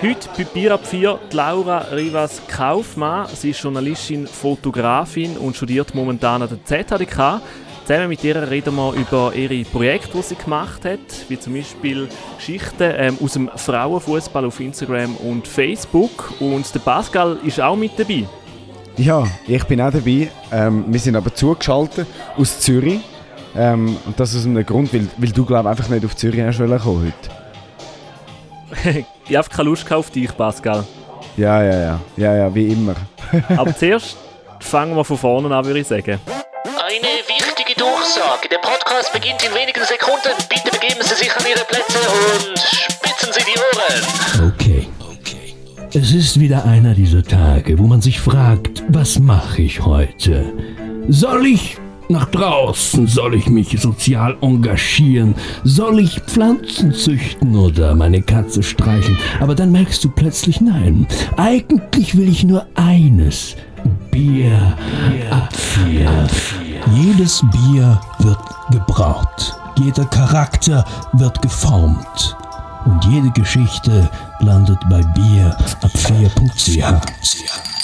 Heute bei Bier 4 Laura Rivas Kaufmann. Sie ist Journalistin, Fotografin und studiert momentan an der ZHDK. Zusammen mit ihr reden wir über ihre Projekte, die sie gemacht hat, wie zum Beispiel Geschichten ähm, aus dem Frauenfußball auf Instagram und Facebook. Und der Pascal ist auch mit dabei. Ja, ich bin auch dabei. Ähm, wir sind aber zugeschaltet aus Zürich. Ähm, und das aus einem Grund, weil, weil du glaube einfach nicht auf Zürich kommen heute. Ich habe keine Lust auf dich, Pascal. Ja, ja, ja. Ja, ja, wie immer. Aber zuerst fangen wir von vorne an, würde ich sagen. Eine wichtige Durchsage. Der Podcast beginnt in wenigen Sekunden. Bitte begeben Sie sich an Ihre Plätze und spitzen Sie die Ohren. Okay. Es ist wieder einer dieser Tage, wo man sich fragt, was mache ich heute? Soll ich nach draußen? Soll ich mich sozial engagieren? Soll ich Pflanzen züchten oder meine Katze streicheln? Aber dann merkst du plötzlich nein. Eigentlich will ich nur eines. Bier ab vier. Jedes Bier wird gebraut. Jeder Charakter wird geformt. Und jede Geschichte landet bei Bier ab 4.ch.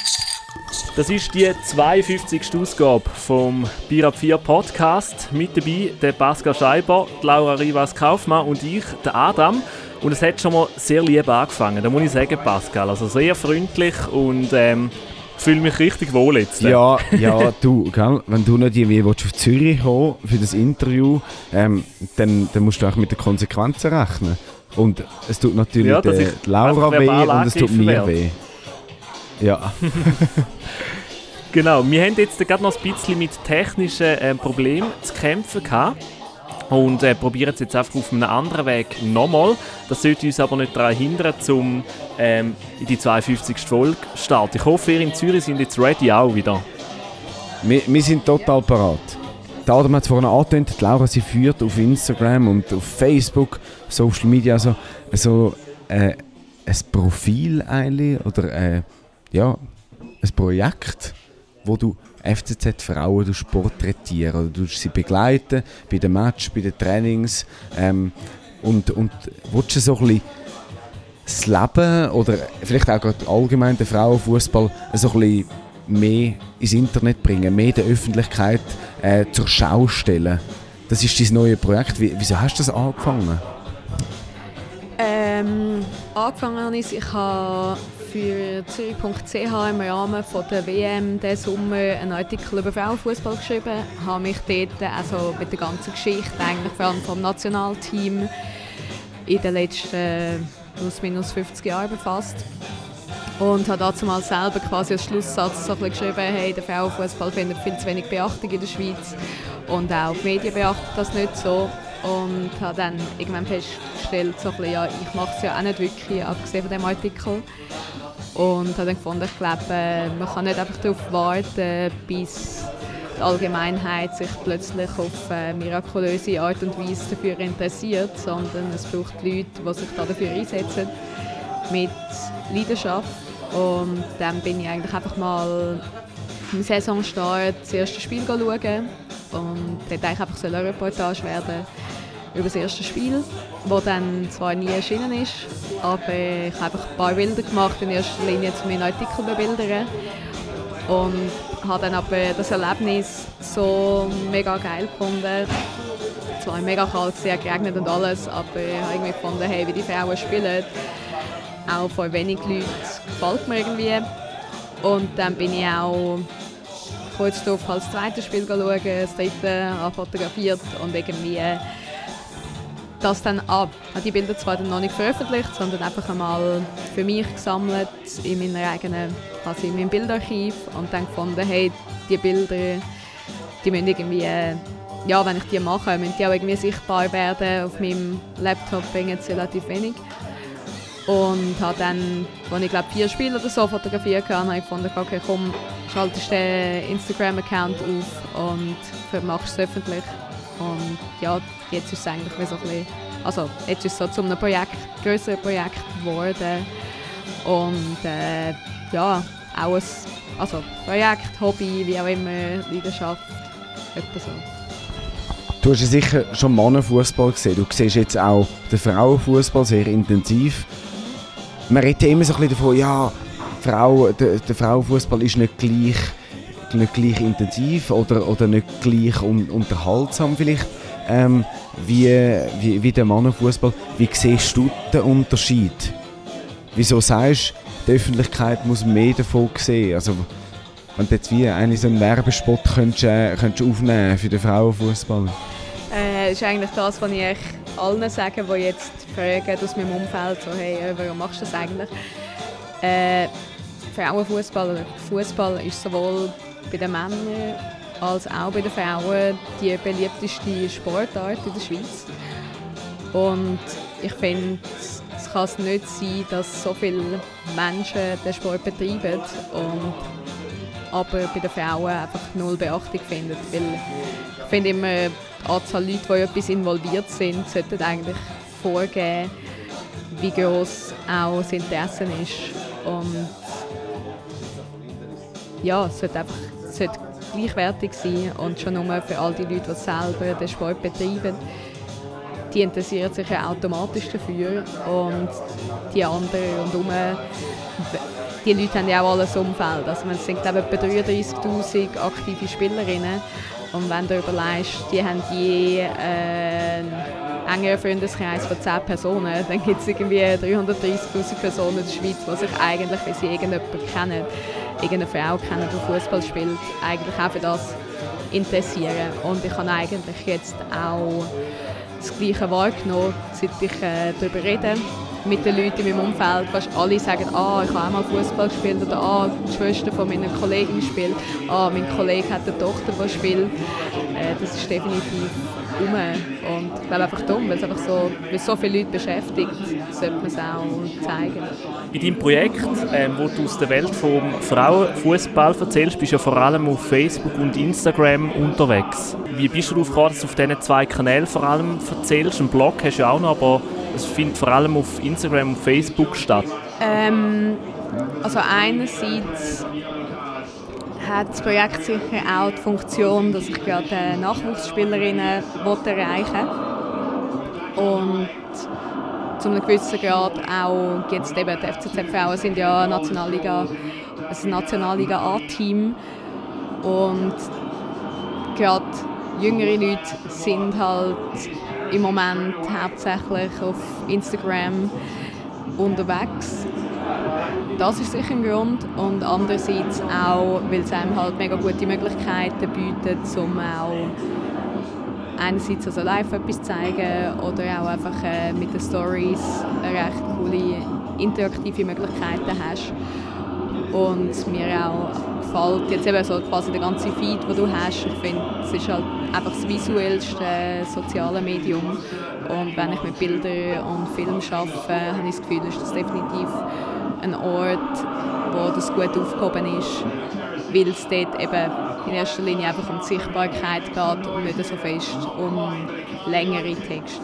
Das ist die 52. Ausgabe vom Bier ab 4 Podcast. Mit dabei der Pascal Scheiber, Laura Rivas Kaufmann und ich, der Adam. Und es hat schon mal sehr lieb angefangen, da muss ich sagen, Pascal. Also sehr freundlich und ähm, fühle mich richtig wohl jetzt. Ja, ja, du, gell? wenn du nicht irgendwie auf Zürich kommen für das Interview, ähm, dann, dann musst du auch mit den Konsequenzen rechnen. Und es tut natürlich ja, der Laura weh und es tut mir weh. Ja. genau, wir haben jetzt gerade noch ein bisschen mit technischen äh, Problemen zu kämpfen gehabt und äh, probieren es jetzt einfach auf einem anderen Weg nochmal. Das sollte uns aber nicht daran hindern, um ähm, in die 52. Folge zu starten. Ich hoffe, ihr in Zürich sind jetzt ready auch wieder. Wir, wir sind total parat. Die Adam hat es vorhin angetönt, Laura sie führt auf Instagram und auf Facebook, Social Media, so, so äh, ein Profil eigentlich, oder äh, ja, ein Projekt, wo du FCZ-Frauen porträtieren oder du sie begleiten bei den Match, bei den Trainings ähm, und, und willst du so ein bisschen das Leben oder vielleicht auch gerade allgemein den Frauenfußball so ein bisschen mehr ins Internet bringen, mehr der Öffentlichkeit äh, zur Schau stellen. Das ist dein neues Projekt. Wie, wieso hast du das angefangen? Ähm, angefangen habe ich, habe für Zürich.ch im Rahmen von der WM diesen Sommer einen Artikel über Frauenfußball geschrieben. Ich habe mich dort also mit der ganzen Geschichte, eigentlich vor allem vom Nationalteam, in den letzten plus minus 50 Jahren befasst. Und habe dazu mal selber quasi als Schlusssatz so geschrieben, hey, der Frauenfußball findet viel zu wenig Beachtung in der Schweiz und auch die Medien beachten das nicht so. Und habe dann irgendwann festgestellt, so bisschen, ja, ich mache es ja auch nicht wirklich, abgesehen von dem Artikel. Und habe dann gefunden, ich glaube, äh, man kann nicht einfach darauf warten, bis die Allgemeinheit sich plötzlich auf eine mirakulöse Art und Weise dafür interessiert, sondern es braucht Leute, die sich dafür einsetzen, mit Leidenschaft. Und dann bin ich eigentlich einfach mal im Saisonstart das erste Spiel schauen und dort eigentlich einfach eine Reportage werden über das erste Spiel, das dann zwar nie erschienen ist, aber ich habe ein paar Bilder gemacht, in erster Linie zu meinen Artikel bebildern und habe dann aber das Erlebnis so mega geil gefunden. Es war mega kalt, sehr geregnet und alles, aber ich habe irgendwie gefunden, hey, wie die Frauen spielen, auch vor wenig Leuten, gefällt mir irgendwie. Und dann bin ich auch kurz darauf das zweite Spiel schauen, das dritte fotografiert und irgendwie das dann ab. Ich habe die Bilder zwar dann noch nicht veröffentlicht, sondern einfach einmal für mich gesammelt in meiner eigenen, also in meinem Bildarchiv und dann gefunden, hey, die Bilder, die müssen irgendwie, ja, wenn ich die mache, müssen die auch irgendwie sichtbar werden. Auf meinem Laptop bringen sie relativ wenig. Und habe dann, als ich glaube vier Spiele oder so fotografiert habe, habe ich gefunden, okay, komm, schaltest den Instagram-Account auf und machst es öffentlich. Und ja, jetzt ist es eigentlich so ein bisschen, also jetzt ist es so zu einem Projekt, größeren Projekt geworden. Und äh, ja, auch ein also Projekt, Hobby, wie auch immer, Leidenschaft, etwa so. Du hast ja sicher schon Mannenfußball gesehen. Du siehst jetzt auch den Frauenfußball sehr intensiv. man redet immer so ein bisschen davon, ja, Frau, der, der Frauenfußball ist nicht gleich, nicht gleich intensiv oder, oder nicht gleich un, unterhaltsam vielleicht ähm, wie, wie, wie der Mannenfußball. Wie siehst du den Unterschied? Wieso sagst du, die Öffentlichkeit muss mehr davon sehen? Also, wenn du jetzt wie einen so einen Werbespot könntest, äh, könntest aufnehmen für den Frauenfußball? Äh, ist eigentlich das, was ich allen sage, die jetzt fragen aus meinem Umfeld, so, hey, äh, warum machst du das eigentlich? Äh, Frauenfußball oder Fußball ist sowohl bei den Männern als auch bei den Frauen die beliebteste Sportart in der Schweiz. Und ich finde, es kann nicht sein, dass so viele Menschen den Sport betreiben und aber bei den Frauen einfach null Beachtung finden. Weil ich finde immer, die Anzahl Leute, die in etwas involviert sind, sollten eigentlich vorgeben, wie groß auch das Interesse ist. Und ja, es sollte einfach es sollte gleichwertig sein und schon nur für all die Leute, die selber den Sport betreiben, die interessieren sich ja automatisch dafür und die anderen rundherum, die Leute haben ja auch alles Umfeld. Also es sind glaube ich etwa 33'000 aktive Spielerinnen und wenn du überlegst, die haben je äh, engeren Freundeskreis von 10 Personen, dann gibt es irgendwie 330'000 Personen in der Schweiz, die sich eigentlich, wenn sie irgendjemanden kennen, irgendeine Frau kennen, die Fußball spielt, eigentlich auch für das interessieren. Und ich habe eigentlich jetzt auch das Gleiche wahrgenommen, seit ich äh, darüber rede mit den Leuten in meinem Umfeld. Fast alle sagen, ah, ich habe auch mal Fußball gespielt oder ah, die Schwester von meiner Kollegin spielt, ah, mein Kollege hat eine Tochter, die spielt. Äh, das ist definitiv um. Und ich glaube einfach dumm, weil es einfach so, weil so viele Leute beschäftigt, sollte man es auch zeigen. In deinem Projekt, ähm, wo du aus der Welt vom Frauenfußball erzählst, bist du ja vor allem auf Facebook und Instagram unterwegs. Wie bist du darauf gekommen, dass du auf diesen zwei Kanälen vor allem erzählst? Einen Blog hast du ja auch noch, aber es findet vor allem auf Instagram und Facebook statt. Ähm, also einerseits hat das Projekt sicher auch die Funktion, dass ich gerade Nachwuchsspielerinnen erreichen will. Und zu einem gewissen Grad auch jetzt eben die FCZ Frauen sind ja Nationalliga, ein Nationalliga A-Team und gerade jüngere Leute sind halt im Moment hauptsächlich auf Instagram unterwegs das ist sicher ein Grund. Und andererseits auch, weil es einem halt mega gute Möglichkeiten bietet, um auch einerseits also live etwas zu zeigen oder auch einfach äh, mit den Stories recht coole interaktive Möglichkeiten hast. Und mir auch gefällt jetzt eben so quasi der ganze Feed, den du hast. Ich finde, es ist halt einfach das visuellste soziale Medium. Und wenn ich mit Bildern und Film arbeite, habe ich das Gefühl, ist das definitiv ein Ort, wo das gut aufgehoben ist, weil es dort eben in erster Linie einfach um die Sichtbarkeit geht und nicht so fest um längere Texte.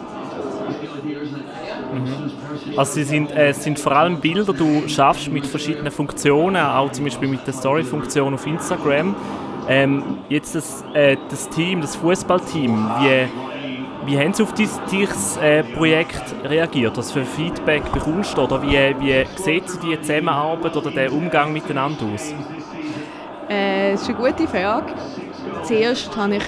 Mhm. Also sie sind, äh, es sind vor allem Bilder, du schaffst mit verschiedenen Funktionen, auch zum Beispiel mit der Story-Funktion auf Instagram. Ähm, jetzt das, äh, das Team, das Fußballteam, wie wie haben Sie auf dieses äh, Projekt reagiert? Was für Feedback bekommst du? Oder wie, wie sieht Sie die Zusammenarbeit oder den Umgang miteinander aus? Äh, das ist eine gute Frage. Zuerst habe ich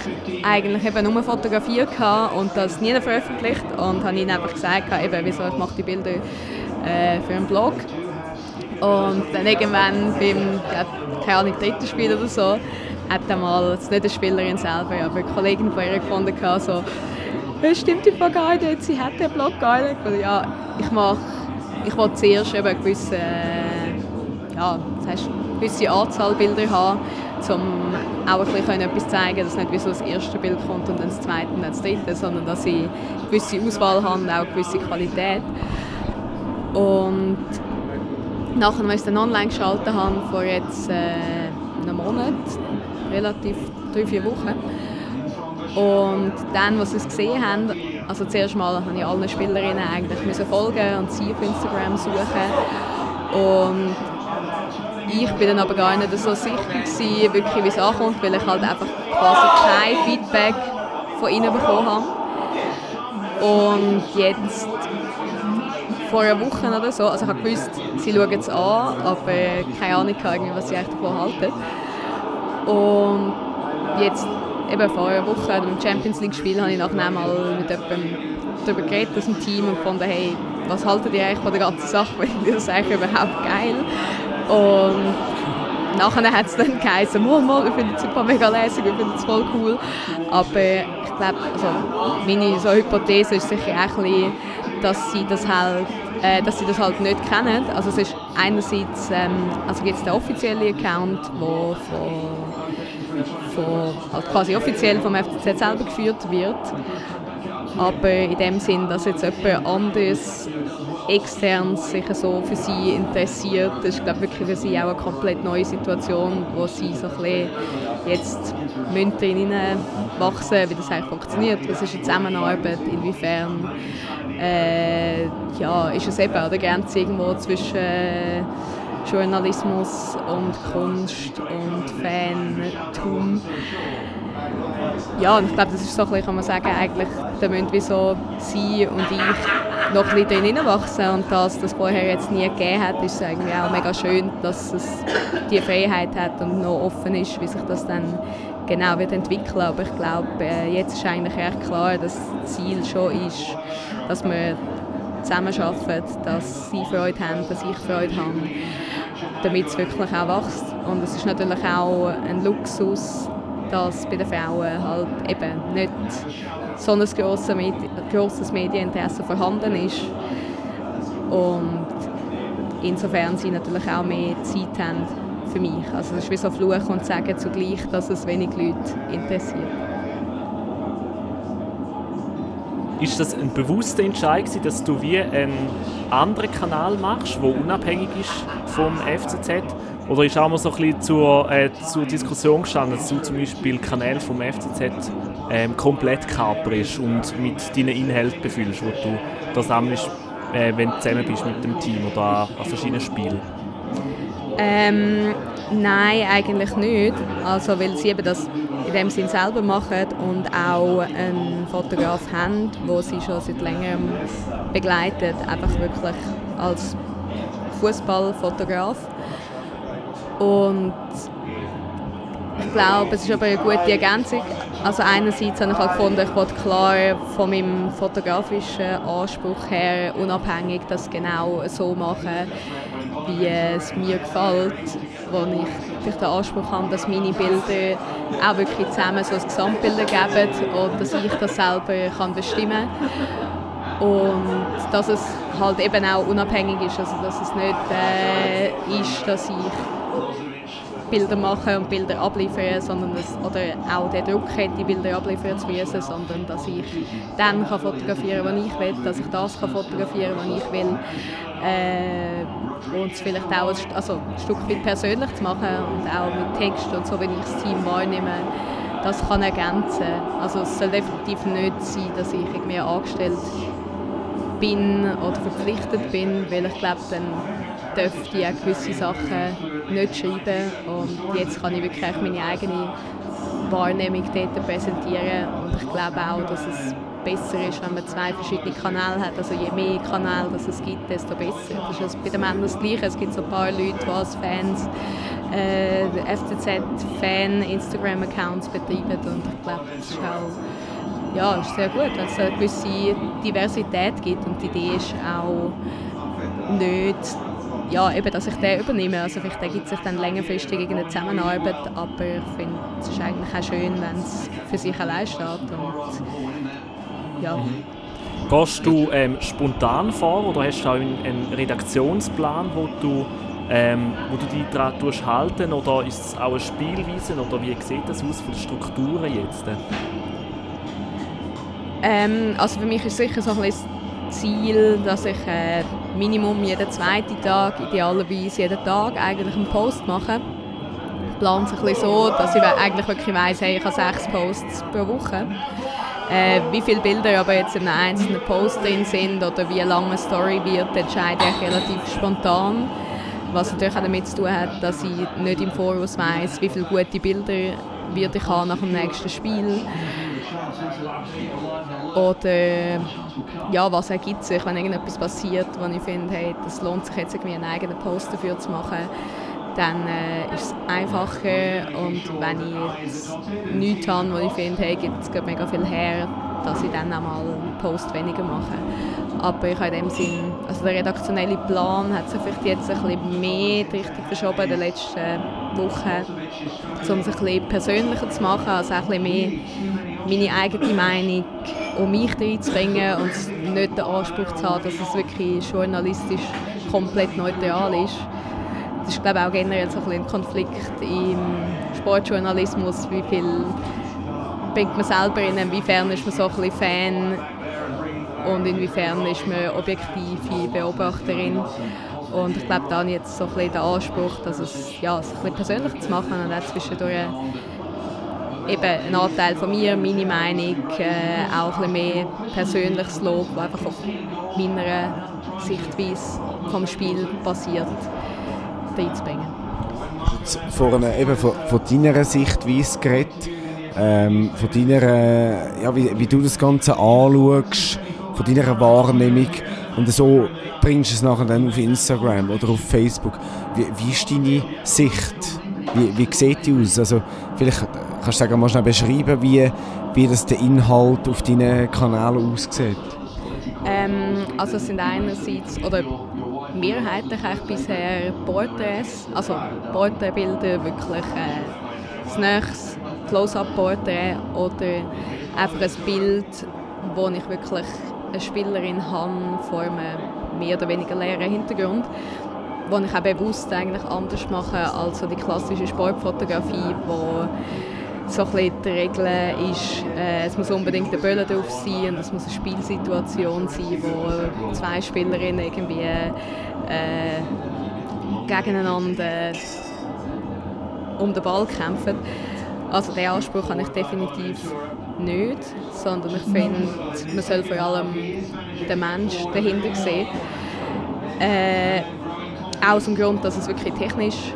eigentlich eben nur fotografiert und das nie veröffentlicht und habe ihnen einfach gesagt, eben, wieso ich mache die Bilder äh, für einen Blog. Und dann irgendwann beim, keine dritten Spiel oder so, hat dann mal, nicht eine Spielerin selber, aber eine Kollegin von ihr gefunden, so, das stimmt die Frage gar sie hat den Blog gar nicht. Ja, ich mache, ich will zuerst eben eine gewisse, äh, ja, das heißt, gewisse Anzahl Bilder haben, um auch ein etwas zeigen, dass nicht wie so das erste Bild kommt und dann das zweite und dann das dritte, sondern dass ich eine gewisse Auswahl habe und auch eine gewisse Qualität. Und nachdem wir es dann online geschaltet haben, vor jetzt äh, einem Monat, relativ drei, vier Wochen, und dann, als sie es gesehen haben, also zuerst mal habe ich allen Spielerinnen eigentlich müssen folgen und sie auf Instagram suchen. Und ich bin dann aber gar nicht so sicher gewesen, wirklich, wie es ankommt, weil ich halt einfach quasi kein Feedback von ihnen bekommen habe. Und jetzt vor einer Woche oder so. Also ich gewusst, sie schauen es an, aber keine Ahnung, was sie eigentlich davon halten. Und jetzt eben vor einer Woche im Champions League Spiel habe ich nachher mal mit jemandem darüber geredet aus dem Team und gefunden, hey, was haltet ihr eigentlich von der ganzen Sache? Weil ich das eigentlich überhaupt geil. Und nachher hat es dann geheißen, mal, mal, wir finden es super mega lässig, wir finden es voll cool. Aber ich glaube, also meine so Hypothese ist sicher auch ein bisschen, dass sie das halt äh, dass sie das halt nicht kennen. Also es ist einerseits, ähm, also gibt es den offiziellen Account, der von, von, halt quasi offiziell vom FCZ selber geführt wird. Aber in dem Sinn, dass jetzt jemand anderes extern sich so für sie interessiert, das ist glaube wirklich für sie auch eine komplett neue Situation, wo sie so ein bisschen jetzt drin wachsen, wie das eigentlich funktioniert, was ist die Zusammenarbeit, inwiefern äh, ja, ist es eben an der Grenze irgendwo zwischen äh, Journalismus und Kunst und Fantum. Ja, und ich glaube, das ist so ein kann man sagen, eigentlich, da müssen wir so sie und ich noch ein bisschen drin wachsen und dass das vorher jetzt nie gegeben hat, ist eigentlich auch mega schön, dass es die Freiheit hat und noch offen ist, wie sich das dann genau wird entwickeln. Aber ich glaube, äh, jetzt ist eigentlich echt klar, dass das Ziel schon ist, dass wir zusammenarbeiten, dass sie Freude haben, dass ich Freude habe, damit es wirklich auch wächst. Und es ist natürlich auch ein Luxus, dass bei den Frauen halt eben nicht so ein grosses, Medi grosses Medieninteresse vorhanden ist. Und insofern sie natürlich auch mehr Zeit haben für mich. Also es ist wie so Fluch und Sagen zugleich, dass es wenig Leute interessiert. Ist das ein bewusster Entscheid, dass du wie einen anderen Kanal machst, der unabhängig ist vom FCZ? Oder ist auch mal so ein bisschen zur, äh, zur Diskussion gestanden, dass du zum Beispiel Kanäle vom FCZ ähm, komplett kaperst und mit deinen Inhalten befüllst, wo du da sammelst, äh, wenn du zusammen bist mit dem Team oder an verschiedenen Spielen? Ähm, nein, eigentlich nicht. Also, weil sie eben das in dem Sinn selber machen und auch einen Fotograf haben, wo sie schon seit längerem begleitet, einfach wirklich als Fußballfotograf. Und ich glaube, es ist aber eine gute Ergänzung. Also einerseits habe ich halt gefunden, ich wollte klar von meinem fotografischen Anspruch her unabhängig das genau so machen, wie es mir gefällt, wo ich den Anspruch habe, dass meine Bilder auch wirklich zusammen so ein Gesamtbild ergeben und dass ich das selber kann bestimmen kann. Und dass es halt eben auch unabhängig ist, also dass es nicht äh, ist, dass ich Bilder machen und Bilder abliefern, sondern dass, oder auch der Druck hat, die Bilder abliefern zu müssen, sondern dass ich dann kann fotografieren kann, was ich will, dass ich das kann fotografieren kann, was ich will. Äh, und es vielleicht auch ein, also ein Stück weit persönlich zu machen und auch mit Text und so, wenn ich das Team wahrnehme, das kann ergänzen. Also es soll definitiv nicht sein, dass ich irgendwie angestellt bin oder verpflichtet bin, weil ich glaube, dann dürfte ich auch gewisse Sachen nicht schreiben. Und jetzt kann ich wirklich meine eigene Wahrnehmung dort präsentieren. Und ich glaube auch, dass es besser ist, wenn man zwei verschiedene Kanäle hat. Also je mehr Kanäle dass es gibt, desto besser. Das ist also bei den Männern das Gleiche. Es gibt so ein paar Leute, die als Fans äh, FCZ-Fan Instagram-Accounts betreiben. Und ich glaube, das ist auch ja, ist sehr gut, wenn es eine gewisse Diversität gibt. Und die Idee ist auch nicht ja, eben, dass ich den übernehme. Also vielleicht ergibt sich dann längerfristig eine Zusammenarbeit, aber ich finde, es ist eigentlich auch schön, wenn es für sich allein steht. Und, ja. Gehst du ähm, spontan vor oder hast du auch einen, einen Redaktionsplan, wo du, ähm, wo du dich daran halten oder ist es auch eine Spielweise oder wie sieht das aus von den Strukturen jetzt? Ähm, also für mich ist sicher so ein bisschen Ziel, dass ich äh, Minimum jeden zweiten Tag, idealerweise jeden Tag eigentlich einen Post mache. Ich plane es ein bisschen so, dass ich eigentlich wirklich weiss, hey, ich habe sechs Posts pro Woche. Äh, wie viele Bilder aber jetzt in einem einzelnen Post drin sind oder wie lange eine Story wird, entscheide ich relativ spontan. Was natürlich auch damit zu tun hat, dass ich nicht im Voraus weiss, wie viele gute Bilder wird ich haben nach dem nächsten Spiel Oder ja, was ergibt sich, wenn irgendetwas passiert, wo ich finde, hey, das lohnt sich jetzt irgendwie einen eigenen Post dafür zu machen, dann äh, ist es einfacher und wenn ich nichts habe, wo ich finde, hey, gibt es mega viel her, dass ich dann auch mal einen Post weniger mache. Aber ich habe in dem Sinn, also der redaktionelle Plan hat sich vielleicht jetzt ein bisschen mehr Richtung verschoben in den letzten Wochen, um es ein bisschen persönlicher zu machen, also ein bisschen mehr meine eigene Meinung um mich reinzubringen und nicht den Anspruch zu haben, dass es wirklich journalistisch komplett neutral ist. Das ist glaube ich auch generell so ein, Konflikt im Sportjournalismus, wie viel bringt man selber in, inwiefern ist man so ein bisschen Fan und inwiefern ist man objektive Beobachterin. Und ich glaube, da habe ich jetzt so ein bisschen den Anspruch, dass es, ja, es ein bisschen persönlich zu machen und auch zwischendurch eben ein Anteil von mir, meine Meinung, äh, auch ein mehr persönliches Lob, das einfach auf meiner Sichtweise vom Spiel basiert, reinzubringen. Von, eben von, von deiner Sichtweise geredet, ähm, von deiner, ja, wie, wie du das Ganze anschaust, von deiner Wahrnehmung und so bringst du es nachher dann auf Instagram oder auf Facebook. Wie, wie ist deine Sicht? Wie, wie sieht die aus? Also, vielleicht kannst du sagen, mal schnell beschreiben, wie, wie das der Inhalt auf deinen Kanälen aussieht? Ähm, also es sind einerseits, oder mehrheitlich eigentlich bisher Porträts, also Porträtbilder, wirklich äh, das nächste Close-Up-Porträt oder einfach ein Bild, wo ich wirklich eine Spielerin habe vor einem mehr oder weniger leeren Hintergrund, wo ich auch bewusst eigentlich anders mache als so die klassische Sportfotografie, wo so die Regel ist, äh, es muss unbedingt der Böller drauf sein und es muss eine Spielsituation sein, wo zwei Spielerinnen irgendwie äh, gegeneinander um den Ball kämpfen. Also den Anspruch habe ich definitiv nicht, sondern ich finde, man soll vor allem den Mensch dahinter sehen. Äh, auch aus dem Grund, dass es wirklich technisch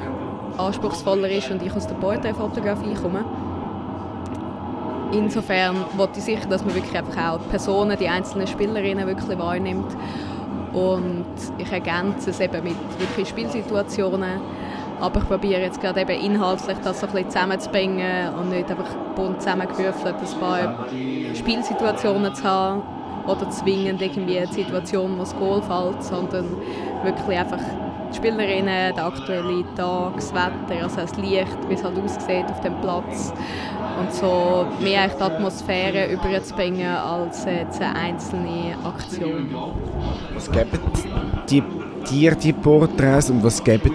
anspruchsvoller ist und ich aus der Porträtfotografie komme. Insofern wollte ich sicher, dass man wirklich einfach auch die Personen, die einzelnen Spielerinnen wirklich wahrnimmt. Und ich ergänze es eben mit wirklich Spielsituationen. Aber ich probiere jetzt gerade eben inhaltlich das so ein bisschen zusammenzubringen und nicht einfach bunt zusammengewürfelt ein paar Spielsituationen zu haben oder zwingend irgendwie eine Situation, wo das Goal fällt, sondern wirklich einfach die Spielerinnen, der aktuelle Tag, das Wetter, also das Licht, wie es halt aussieht auf dem Platz und so mehr die Atmosphäre überzubringen als jetzt eine einzelne Aktion. Was geben die, dir die Porträts und was geben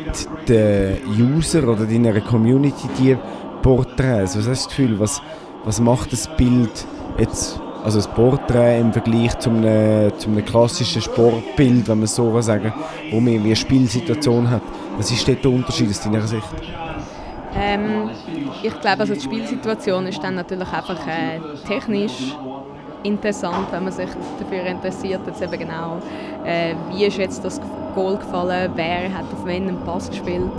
die User oder deiner Community die Porträts? Was hast du das Gefühl, was, was macht das Bild jetzt also das Porträt im Vergleich zu einem, zu einem klassischen Sportbild, wenn man so sagen wo man eine Spielsituation hat. Was ist dort der Unterschied aus deiner Sicht? Ähm, ich glaube, also die Spielsituation ist dann natürlich einfach äh, technisch interessant, wenn man sich dafür interessiert, jetzt eben genau, äh, wie ist jetzt das Goal gefallen, wer hat auf wen einen Pass gespielt,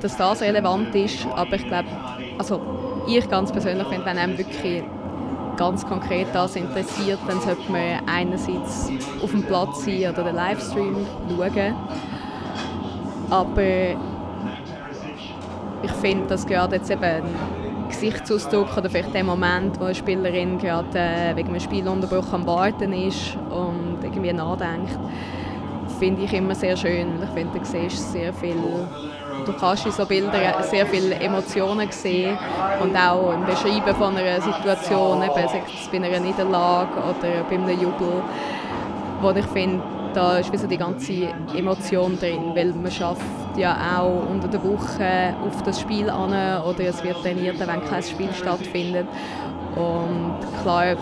dass das relevant ist, aber ich glaube, also ich ganz persönlich finde, wenn einem wirklich ganz konkret das interessiert, dann sollte man einerseits auf dem Platz sein oder den Livestream schauen, aber ich finde, dass gerade jetzt eben ein Gesichtsausdruck oder vielleicht der Moment, wo eine Spielerin gerade äh, wegen einem Spielunterbruch am Warten ist und irgendwie nachdenkt, finde ich immer sehr schön. Ich finde, du siehst sehr viel du kannst in so Bildern sehr viele Emotionen sehen und auch im Beschreiben von einer Situation, eben, sei es bei einer Niederlage oder bei einem Jubel, wo ich finde, da ist die ganze Emotion drin, weil man schafft ja auch unter der Woche auf das Spiel an oder es wird trainiert, wenn kein Spiel stattfindet. Und klar,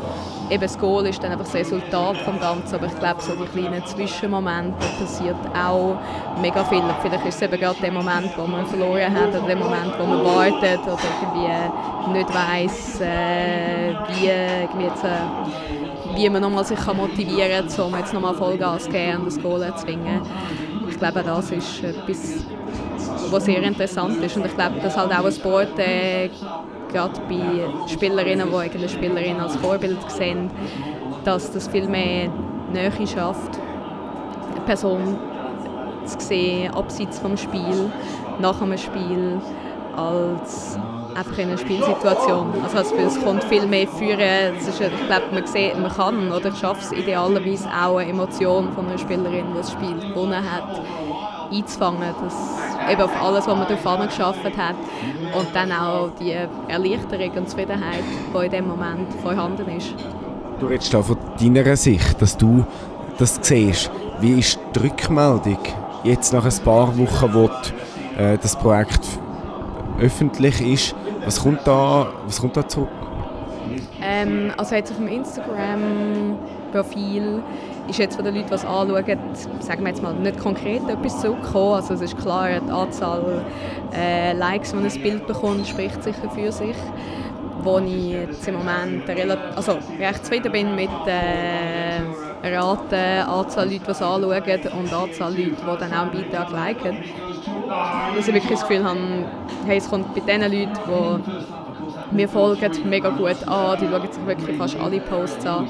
eben das Goal ist dann einfach das Resultat vom Ganzen, aber ich glaube, so die kleinen Zwischenmomente passiert auch mega viel. Vielleicht ist es eben gerade der Moment, wo man verloren hat oder der Moment, wo man wartet oder irgendwie nicht weiss, äh, wie, wie, jetzt, äh, wie man nochmal sich kann motivieren kann, um jetzt nochmal Vollgas zu geben und das Goal zu zwingen. Ich glaube, das ist etwas, was sehr interessant ist und ich glaube, dass halt auch ein Sport äh, gerade bei Spielerinnen, die eine Spielerin als Vorbild sehen, dass das viel mehr Nähe schafft, eine Person zu sehen, abseits vom Spiel, nach einem Spiel, als einfach in einer Spielsituation. Also es kommt viel mehr führen. Ist, ich glaube, man sieht, man kann oder schafft es idealerweise auch eine Emotion von einer Spielerin, die das Spiel gewonnen hat, einzufangen. Das eben auf alles, was man darauf geschafft hat und dann auch die Erleichterung und Zufriedenheit, die in dem Moment vorhanden ist. Du redest da von deiner Sicht, dass du das siehst. Wie ist die Rückmeldung jetzt nach ein paar Wochen, wo die, äh, das Projekt öffentlich ist? Was kommt da, was kommt da zurück? Ähm, also jetzt auf dem Instagram-Profil ist jetzt von den Leuten, die es anschauen, sagen wir jetzt mal, nicht konkret etwas zurückgekommen. Also es ist klar, die Anzahl äh, Likes, die ein Bild bekommt, spricht sicher für sich. Wo ich jetzt im Moment relativ, also recht zufrieden bin mit der äh, Rate, Anzahl Leute, die es anschauen und Anzahl Leute, die dann auch einen Beitrag liken. Dass ich wirklich das Gefühl habe, hey, es kommt bei den Leuten, die mir folgen, mega gut an. Die schauen sich wirklich fast alle Posts an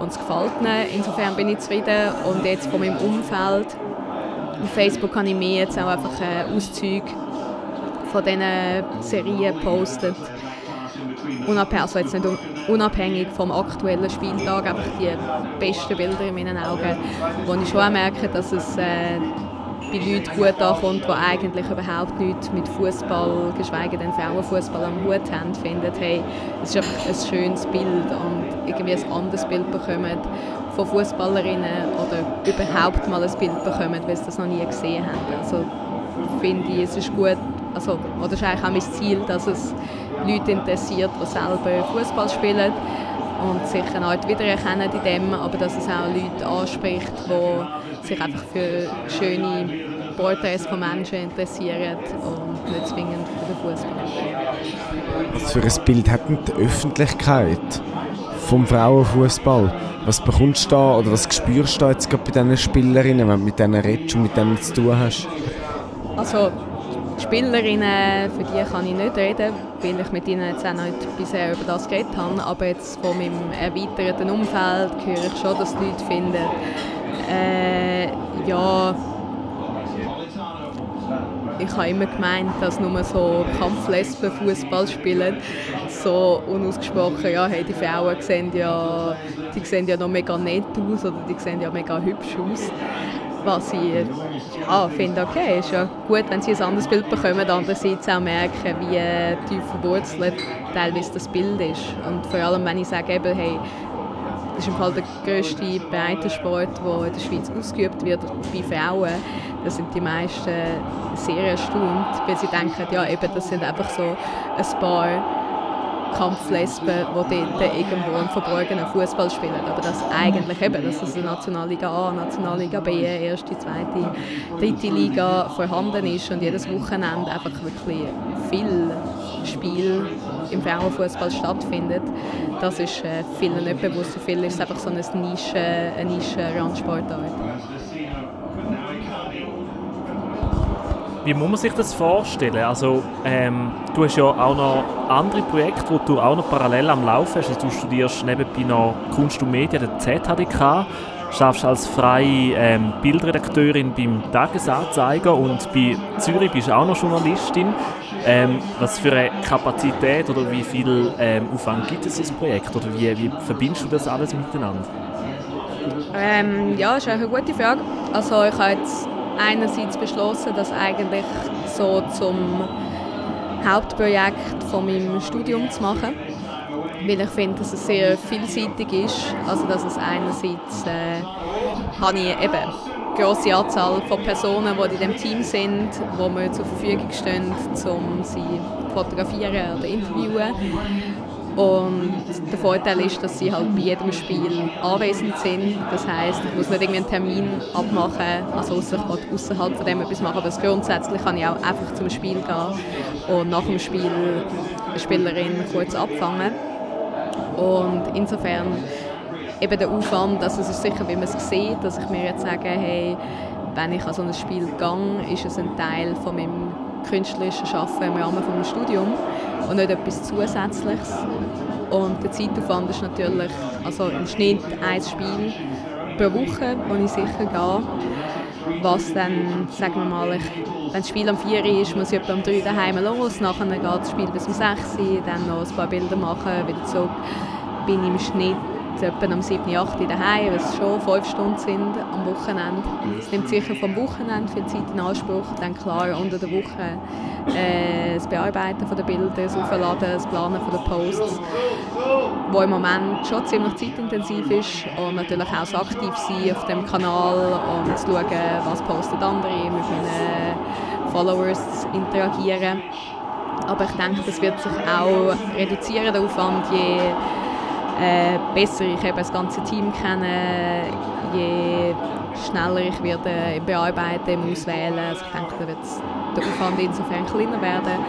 und es gefällt ihnen. Insofern bin ich zufrieden. Und jetzt von meinem Umfeld, auf Facebook habe ich mir jetzt auch einfach Auszüge von diesen Serien gepostet. Unabhängig, also jetzt nicht unabhängig vom aktuellen Spieltag, einfach die besten Bilder in meinen Augen, wo ich schon merke, dass es äh, bei Leuten gut ankommt, die eigentlich überhaupt nichts mit Fußball, geschweige denn Frauenfußball am Hut haben, finden, hey, es ist einfach ein schönes Bild und irgendwie ein anderes Bild bekommen von Fußballerinnen oder überhaupt mal ein Bild bekommen, weil sie das noch nie gesehen haben. Also finde ich, es ist gut, also, oder ist eigentlich auch mein Ziel, dass es Leute interessiert, die selber Fußball spielen und sich eine Art wiedererkennen in dem, aber dass es auch Leute anspricht, die sich einfach für schöne Porträts von Menschen interessieren und nicht zwingend für den Fußball. Was für ein Bild hat denn die Öffentlichkeit vom Frauenfußball? Was bekommst du da oder was spürst du da jetzt bei diesen Spielerinnen, wenn du mit denen redest und mit denen zu tun hast? Also die Spielerinnen, für die kann ich nicht reden, weil ich mit ihnen jetzt auch nicht bisher über das geredet habe. Aber jetzt von meinem erweiterten Umfeld höre ich schon, dass die Leute finden, äh, ja, ich habe immer gemeint, dass nur so Kampflesben Fußball spielen. So unausgesprochen, ja, hey, die Frauen sehen ja, die sehen ja noch mega nett aus oder die sehen ja mega hübsch aus was ich ja, finde, okay, ist ja gut, wenn sie ein anderes Bild bekommen, andererseits auch merken, wie tief verwurzelt teilweise das Bild ist. Und vor allem, wenn ich sage, eben, hey, das ist im Fall der grösste Breitensport, der in der Schweiz ausgeübt wird bei Frauen. Da sind die meisten sehr erstaunt, weil sie denken, ja, eben, das sind einfach so ein paar Kampflesben, die dort irgendwo einen verborgenen Fußball spielen. Aber das eigentlich eben, dass es in Nationalliga A, Nationalliga B, erste, zweite, dritte Liga vorhanden ist und jedes Wochenende einfach wirklich viel Spiel im Frauenfußball stattfindet, das ist äh, vielen nicht bewusst. Für viele ist es einfach so eine Nische, eine Nische-Randsportart. Wie muss man sich das vorstellen? Also, ähm, du hast ja auch noch andere Projekte, die du auch noch parallel am Laufen hast. Also, du studierst nebenbei noch Kunst und Medien, der ZHDK, schaffst als freie ähm, Bildredakteurin beim Tagesanzeiger und bei Zürich bist du auch noch Journalistin. Ähm, was für eine Kapazität oder wie viel ähm, Aufwand gibt es ins Projekt? Oder wie, wie verbindest du das alles miteinander? Ähm, ja, das ist eine gute Frage. Also ich habe jetzt einerseits beschlossen, das eigentlich so zum Hauptprojekt von meinem Studium zu machen, weil ich finde, dass es sehr vielseitig ist. Also dass es einerseits äh, habe ich eben grosse Anzahl von Personen, die in dem Team sind, wo mir zur Verfügung stehen, um sie zu fotografieren oder interviewen. Und der Vorteil ist, dass sie halt bei jedem Spiel anwesend sind. Das heißt, ich muss nicht irgendwie einen Termin abmachen, also außerhalb von dem etwas machen. Aber grundsätzlich kann ich auch einfach zum Spiel gehen und nach dem Spiel eine Spielerin kurz abfangen. Und insofern eben der Aufwand, also es ist sicher, wie man es sieht, dass ich mir jetzt sage, hey, wenn ich an so ein Spiel gehe, ist es ein Teil von meinem künstlerischen Arbeiten im Rahmen des Studiums und nicht etwas Zusätzliches. Und der Zeitaufwand ist natürlich also im Schnitt ein Spiel pro Woche, wo ich sicher gehe. Was dann, sagen wir mal, ich, wenn das Spiel um 4 Uhr ist, muss ich etwa um 3 Uhr daheim los. Nachher geht das Spiel bis um 6 Uhr, dann noch ein paar Bilder machen, wieder zurück. Bin im Schnitt etwa am 7., 8. daheim, weil es schon fünf Stunden sind am Wochenende. Es nimmt sicher vom Wochenende viel Zeit in Anspruch. Dann klar unter der Woche äh, das Bearbeiten der Bilder, das Aufladen, das Planen der Posts, wo im Moment schon ziemlich zeitintensiv ist und natürlich auch das aktiv sein auf dem Kanal und zu schauen, was postet andere, mit meinen Followers interagieren. Aber ich denke, das wird sich auch reduzieren, der Aufwand, je äh, besser ich eben das ganze Team kenne, je schneller ich werde im Bearbeiten, im Auswählen. Also ich denke, da wird der Aufwand insofern kleiner werden.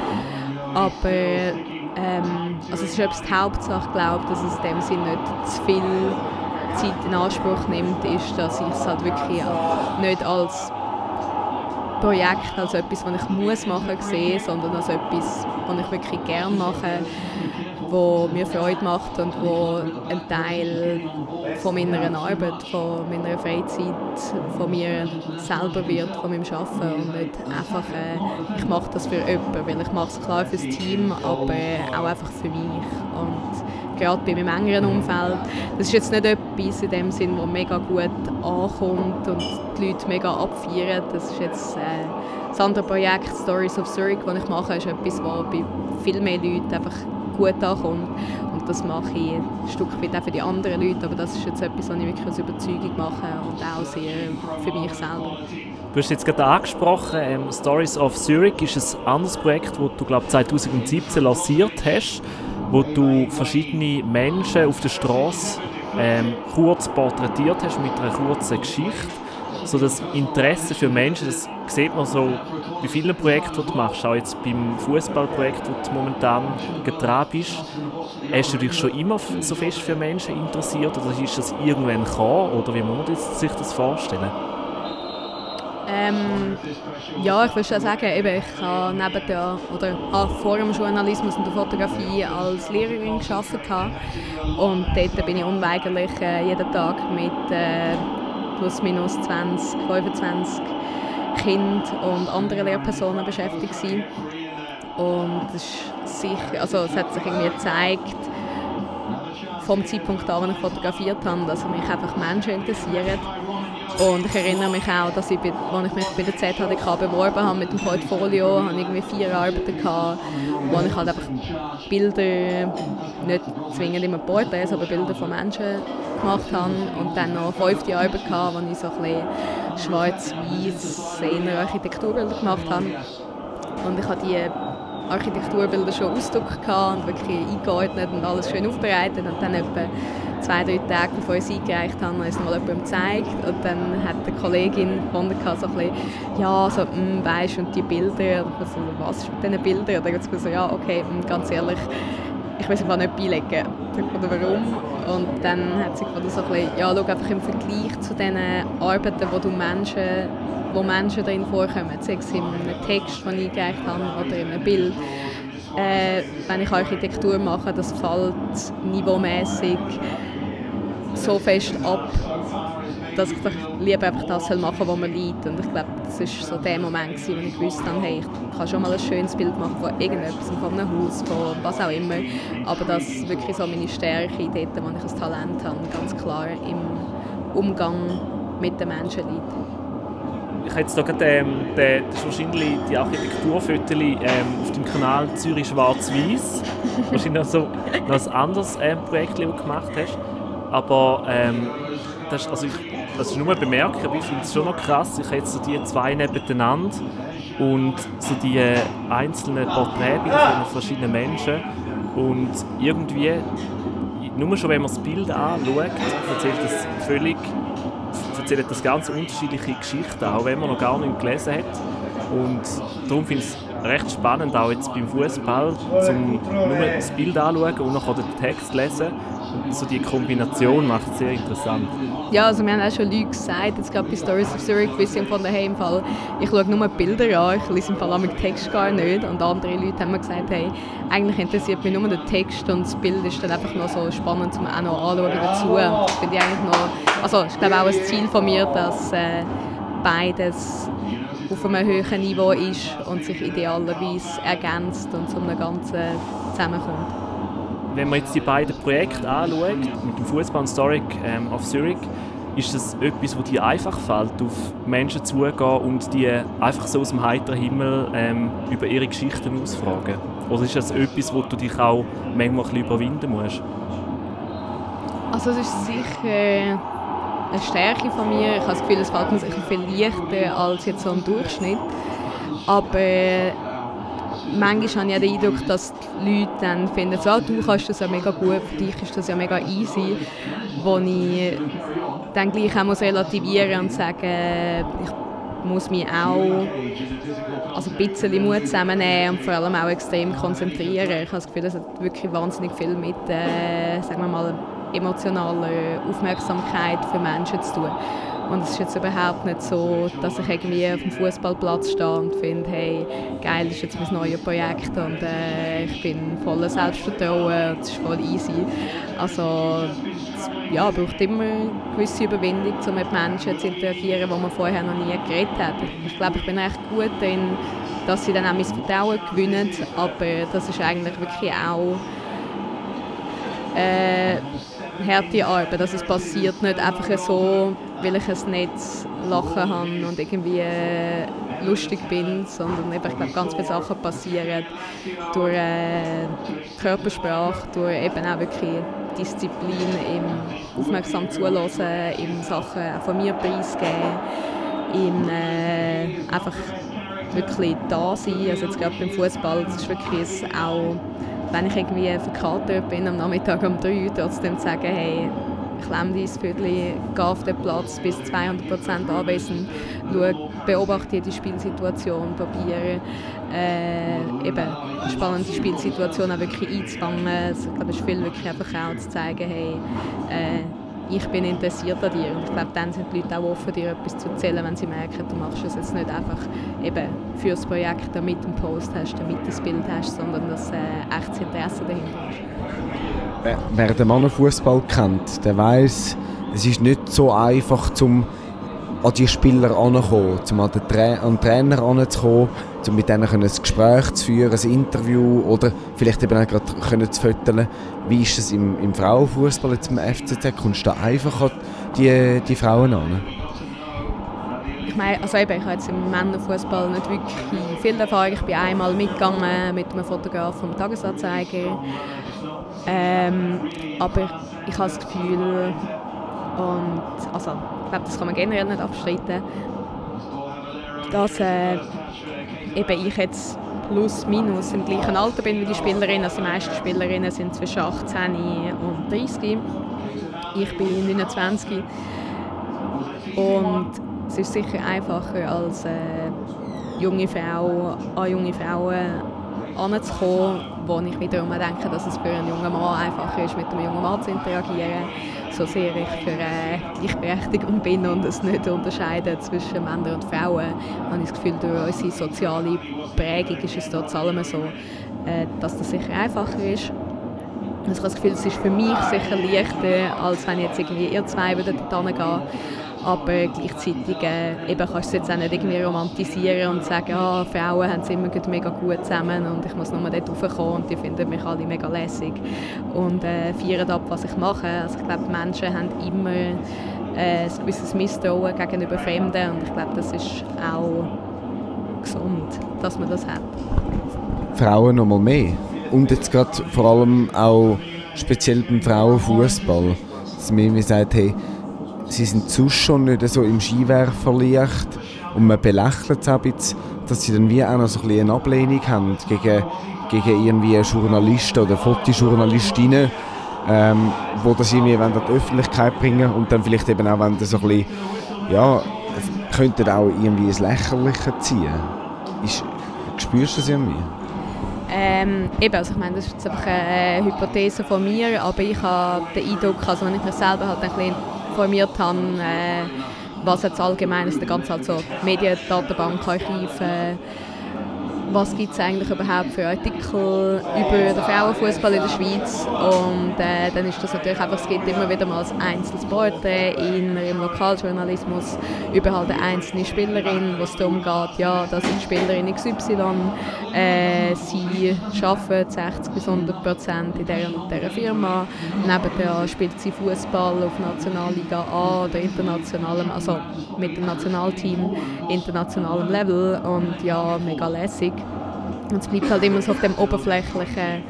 Aber ähm, also es ist etwas die Hauptsache, glaube dass es in dem Sinne nicht zu viel Zeit in Anspruch nimmt, ist, dass ich es halt wirklich nicht als Projekt, als etwas, was ich muss machen sehe, sondern als etwas, was ich wirklich gerne mache wo mir Freude macht und wo ein Teil von meiner Arbeit, von meiner Freizeit, von mir selber wird, von meinem Arbeiten und nicht einfach, äh, ich mache das für jemanden, weil ich mache es klar fürs Team, aber auch einfach für mich. Und gerade bei meinem engeren Umfeld, das ist jetzt nicht etwas in dem Sinn, wo mega gut ankommt und die Leute mega abfeiern, das ist jetzt äh, das andere Projekt Stories of Zurich, das ich mache, ist etwas, das bei viel mehr Leuten einfach gut ankommt. Und das mache ich ein Stück weit auch für die anderen Leute, aber das ist jetzt etwas, was ich wirklich aus Überzeugung mache und auch sehr für mich selber. Du hast jetzt gerade angesprochen, ähm, Stories of Zurich ist ein anderes Projekt, das du glaube 2017 lanciert hast, wo du verschiedene Menschen auf der Straße ähm, kurz porträtiert hast mit einer kurzen Geschichte so das Interesse für Menschen, das sieht man so bei vielen Projekten, die du machst, auch jetzt beim Fußballprojekt, wo du momentan getragen bist. Hast du dich schon immer so fest für Menschen interessiert oder ist das irgendwann gekommen oder wie muss man sich das vorstellen? Ähm, ja, ich würde schon sagen, eben, ich habe neben der, oder habe vor dem Journalismus und der Fotografie als Lehrerin gearbeitet und dort bin ich unweigerlich äh, jeden Tag mit äh, plus minus 20, 25 Kinder und andere Lehrpersonen beschäftigt gewesen. Und es, sicher, also es hat sich irgendwie gezeigt, vom Zeitpunkt an, als ich fotografiert habe, dass mich einfach Menschen interessieren. Und ich erinnere mich auch, dass ich, als ich mich bei der ZHDK beworben habe mit dem Portfolio, habe ich irgendwie vier Arbeiten gehabt, wo ich halt einfach Bilder, nicht zwingend immer Porträts, aber Bilder von Menschen gemacht habe. Und dann noch fünfte Arbeit gehabt, wo ich so ein bisschen schwarz-weiß Architekturbilder gemacht habe. Und ich habe die Architekturbilder schon ausgedruckt und wirklich eingeordnet und alles schön aufbereitet. Und dann etwa zwei, drei Tage bevor ich es eingereicht habe, habe ich es mal jemandem gezeigt. Und dann hat die Kollegin gefunden, so ein bisschen, ja, so, hm, weisst und die Bilder, und was ist mit diesen Bildern? Und dann habe ich so, ja, okay, hm, ganz ehrlich, ich weiß einfach nicht beilegen. Oder warum. Und dann hat sie gefunden, so ein bisschen, ja, schau einfach im Vergleich zu den Arbeiten, wo du Menschen wo Menschen darin vorkommen, sei es in einem Text, den ich eingereicht habe, oder in einem Bild. Äh, wenn ich Architektur mache, das fällt niveaumäßig so fest ab, dass ich lieber einfach das machen soll, was mir liegt. Und ich glaube, das war so der Moment, wo ich gewusst habe, hey, ich kann schon mal ein schönes Bild machen von irgendetwas, von einem Haus, von was auch immer. Aber das ist wirklich so meine Stärke dort, wo ich ein Talent habe, ganz klar im Umgang mit den Menschen liegt ich habe jetzt da gerade, ähm, den, das ist wahrscheinlich die Architekturfotos ähm, auf dem Kanal Zürich Schwarz-Weiß. wahrscheinlich noch, so, noch ein anderes ähm, Projekt, das du gemacht hast. Aber ähm, das, ist, also ich, das ist nur Bemerkung, aber ich finde es schon noch krass. Ich habe jetzt so die zwei nebeneinander und so die äh, einzelnen Porträtbilder von verschiedenen Menschen. Und irgendwie, nur schon wenn man das Bild anschaut, erzählt das völlig erzählen das ganz unterschiedliche Geschichten, auch wenn man noch gar nicht gelesen hat. Und darum finde ich es recht spannend, auch jetzt beim Fußball, zum nur das Bild anschauen und nachher den Text lesen. So die Kombination macht es sehr interessant. Ja, also wir haben auch schon Leute gesagt, jetzt gerade bei Stories of Zurich, wissen von daheim, Fall, ich schaue nur Bilder an, ich lese im Fall den Text gar nicht. Und andere Leute haben mir gesagt, hey, eigentlich interessiert mich nur der Text und das Bild ist dann einfach noch so spannend, um auch noch anschauen dazu. Das finde ich eigentlich noch, also ich glaube auch ein Ziel von mir, dass äh, beides auf einem höheren Niveau ist und sich idealerweise ergänzt und zu einem Ganzen zusammenkommt. Wenn man jetzt die beiden Projekte anschaut, mit dem Fußball Story ähm, auf Zurich, ist das etwas, wo dir einfach fällt, auf Menschen zugehen und die einfach so aus dem heiteren Himmel ähm, über ihre Geschichten ausfragen? Oder ist das etwas, wo du dich auch manchmal ein bisschen überwinden musst? Also es ist sicher eine Stärke von mir. Ich habe das Gefühl, es fällt mir sicher viel leichter als jetzt so im Durchschnitt. Aber manchmal habe ich den Eindruck, dass die Leute dann finden, so, ah, du kannst das ja mega gut, für dich ist das ja mega easy, wo ich dann gleich auch muss relativieren und sagen, ich muss mich auch also ein bisschen Mut zusammennehmen und vor allem auch extrem konzentrieren. Ich habe das Gefühl, das hat wirklich wahnsinnig viel mit, äh, sagen wir mal, emotionaler Aufmerksamkeit für Menschen zu tun. Und es ist jetzt überhaupt nicht so, dass ich irgendwie auf dem Fußballplatz stehe und finde, hey, geil, das ist jetzt mein neues Projekt und äh, ich bin voller Selbstvertrauen und es ist voll easy. Also es ja, braucht immer eine gewisse Überwindung, um mit Menschen zu interagieren, die man vorher noch nie geredet hat. Ich glaube, ich bin recht gut darin, dass sie dann auch mein Vertrauen gewinnen, aber das ist eigentlich wirklich auch äh, harte Arbeit. Also es passiert nicht einfach so, weil ich ein Netz lachen habe und irgendwie äh, lustig bin, sondern eben, ich glaube, ganz viele Sachen passieren durch äh, Körpersprache, durch eben auch wirklich Disziplin im aufmerksam zuhören, im Sachen auch von mir preisgeben, im äh, einfach wirklich da sein. Also jetzt gerade beim Fußball, das ist wirklich auch wenn ich irgendwie verkatert bin am Nachmittag um 3 Uhr, trotzdem zu sagen, hey, klemm dein Viertel, geh auf den Platz, bis 200% anwesend, schau, beobachte die Spielsituation, probiere äh, eben spannende Spielsituation auch wirklich einzufangen. Also, ich glaube, es ist viel wirklich einfach auch zu zeigen, hey, äh, ich bin interessiert an dir. Und ich glaube, dann sind die Leute auch offen, dir etwas zu erzählen, wenn sie merken, du machst es jetzt nicht einfach eben für das Projekt, damit du einen Post hast, damit du das Bild hast, sondern dass äh, echtes Interesse dahinter ist. Wer, wer den Mannenfußball kennt, der weiß, es ist nicht so einfach, zum an die Spieler heranzukommen, um an den, Tra an den Trainer heranzukommen, um mit denen ein Gespräch zu führen, ein Interview oder vielleicht eben auch gerade zu föteln. Wie ist es im, im Frauenfußball, jetzt im FCZ? Kommst du da einfach an die, die Frauen an? Ich meine, also eben, ich habe jetzt im Männerfußball nicht wirklich viel Erfahrung. Ich bin einmal mitgegangen mit einem Fotograf vom Tagesanzeiger. Ähm, aber ich habe das Gefühl, und also, ich glaube, das kann man generell nicht abstreiten, dass äh, eben ich jetzt plus minus im gleichen Alter bin wie die Spielerinnen. Also die meisten Spielerinnen sind zwischen 18 und 30. Ich bin 29. Und es ist sicher einfacher als äh, junge Frau an junge Frauen anzukommen, wo ich wiederum denke, dass es für einen jungen Mann einfacher ist, mit einem jungen Mann zu interagieren so sehr ich für äh, Gleichberechtigung bin und es nicht unterscheiden zwischen Männern und Frauen, habe ich das Gefühl, durch unsere soziale Prägung ist es trotz allem so, äh, dass das sicher einfacher ist. Ich habe das Gefühl, es ist für mich sicher leichter, als wenn jetzt irgendwie ihr zwei würdet gehen aber gleichzeitig äh, eben kannst du es jetzt auch nicht irgendwie romantisieren und sagen, ah, Frauen haben es immer mega gut zusammen und ich muss nur dort raufkommen und die finden mich alle mega lässig und äh, feiern ab, was ich mache. Also ich glaube, Menschen haben immer äh, ein gewisses Misstrauen gegenüber Fremden und ich glaube, das ist auch gesund, dass man das hat. Frauen noch mal mehr und jetzt gerade vor allem auch speziell beim Frauenfußball, dass man mir sagt, hey, sie sind sonst schon nicht so im Skiwerferlicht und man belächelt es auch ein dass sie dann wie auch noch so ein bisschen eine Ablehnung haben gegen, gegen irgendwie Journalisten oder Fotojournalistinnen, ähm, die das irgendwie in die Öffentlichkeit bringen und dann vielleicht eben auch, wenn das so ein bisschen, ja, könnten auch irgendwie ins Lächerliche ziehen. ist, spürst du an mir? Ähm, eben, also ich meine, das ist jetzt einfach eine Hypothese von mir, aber ich habe den Eindruck, also wenn ich mich selber halt ein bisschen informiert habe, äh, was jetzt allgemein ist, der ganze halt so Mediendatenbankarchiv, äh, was gibt es eigentlich überhaupt für Artikel über den Frauenfußball in der Schweiz? Und äh, dann ist das natürlich einfach, es gibt immer wieder mal ein einzelnes in, im Lokaljournalismus über halt eine einzelne Spielerin, wo es darum geht, ja, das ist Spielerin XY, äh, sie arbeitet 60 bis 100 Prozent in dieser und dieser Firma, nebenher spielt sie Fußball auf Nationalliga A oder internationalem, also mit dem Nationalteam internationalem Level. Und ja, mega lässig. Und es bleibt halt immer so auf dem oberflächlichen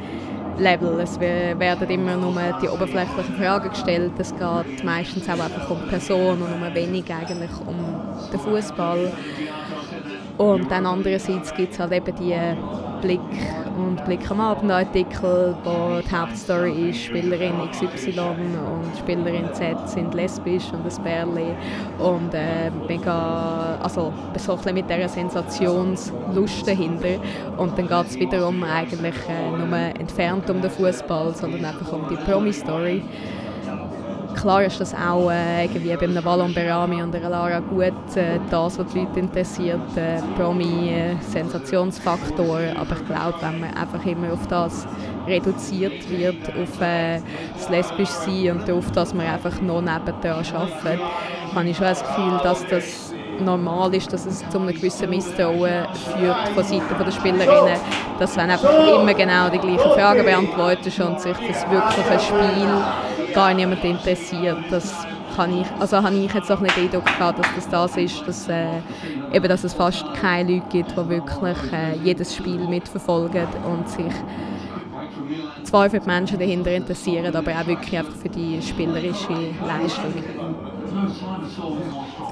Level. Es werden immer nur die oberflächlichen Fragen gestellt. Es geht meistens auch einfach um die Person und um wenig eigentlich um den Fußball. Und dann andererseits gibt es halt eben die Blick und Blick am Abend-Artikel, wo die Hauptstory ist, Spielerin XY und Spielerin Z sind lesbisch und ein Bärli und äh, mega, also so mit dieser Sensationslust dahinter. Und dann geht es wiederum eigentlich äh, nur entfernt um den Fußball, sondern einfach um die Promi-Story klar ist das auch äh, irgendwie bei einem Wallon Berami und einer Lara gut äh, das, was die Leute interessiert, äh, Promi-Sensationsfaktor. Aber ich glaube, wenn man einfach immer auf das reduziert wird, auf äh, das lesbisch sein und darauf, dass man einfach noch nebendran arbeitet, habe ich schon das Gefühl, dass das normal ist, dass es zu einem gewissen Misstrauen führt von Seiten der Spielerinnen, dass wenn einfach immer genau die gleichen Fragen beantwortet und sich das wirkliche Spiel gar niemand interessiert. Das kann ich, also habe ich jetzt auch nicht den Eindruck gehabt, dass das das ist, dass, äh, eben, dass es fast keine Leute gibt, die wirklich äh, jedes Spiel mitverfolgen und sich zwar für die Menschen dahinter interessieren, aber auch wirklich einfach für die spielerische Leistung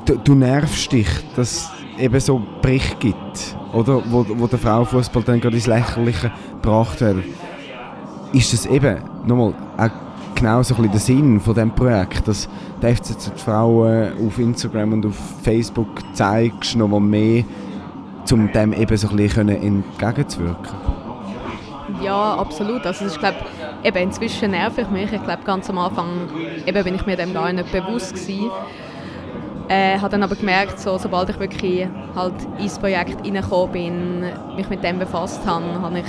du, du nervst dich, dass es eben so Berichte gibt, oder? Wo, wo der Frauenfußball dann gerade ins Lächerliche gebracht wird. Ist das eben, nochmal, genau so ein der Sinn von diesem Projekt, dass die FCZ Frauen auf Instagram und auf Facebook zeigst, nochmal mehr, um dem eben so ein bisschen entgegenzuwirken? Ja, absolut. Also es ist, glaub, eben inzwischen nerv ich mich. Ich glaube, ganz am Anfang eben bin ich mir dem gar nicht bewusst gewesen. Äh, habe dann aber gemerkt, so, sobald ich wirklich halt ins Projekt reingekommen bin, mich mit dem befasst habe, habe ich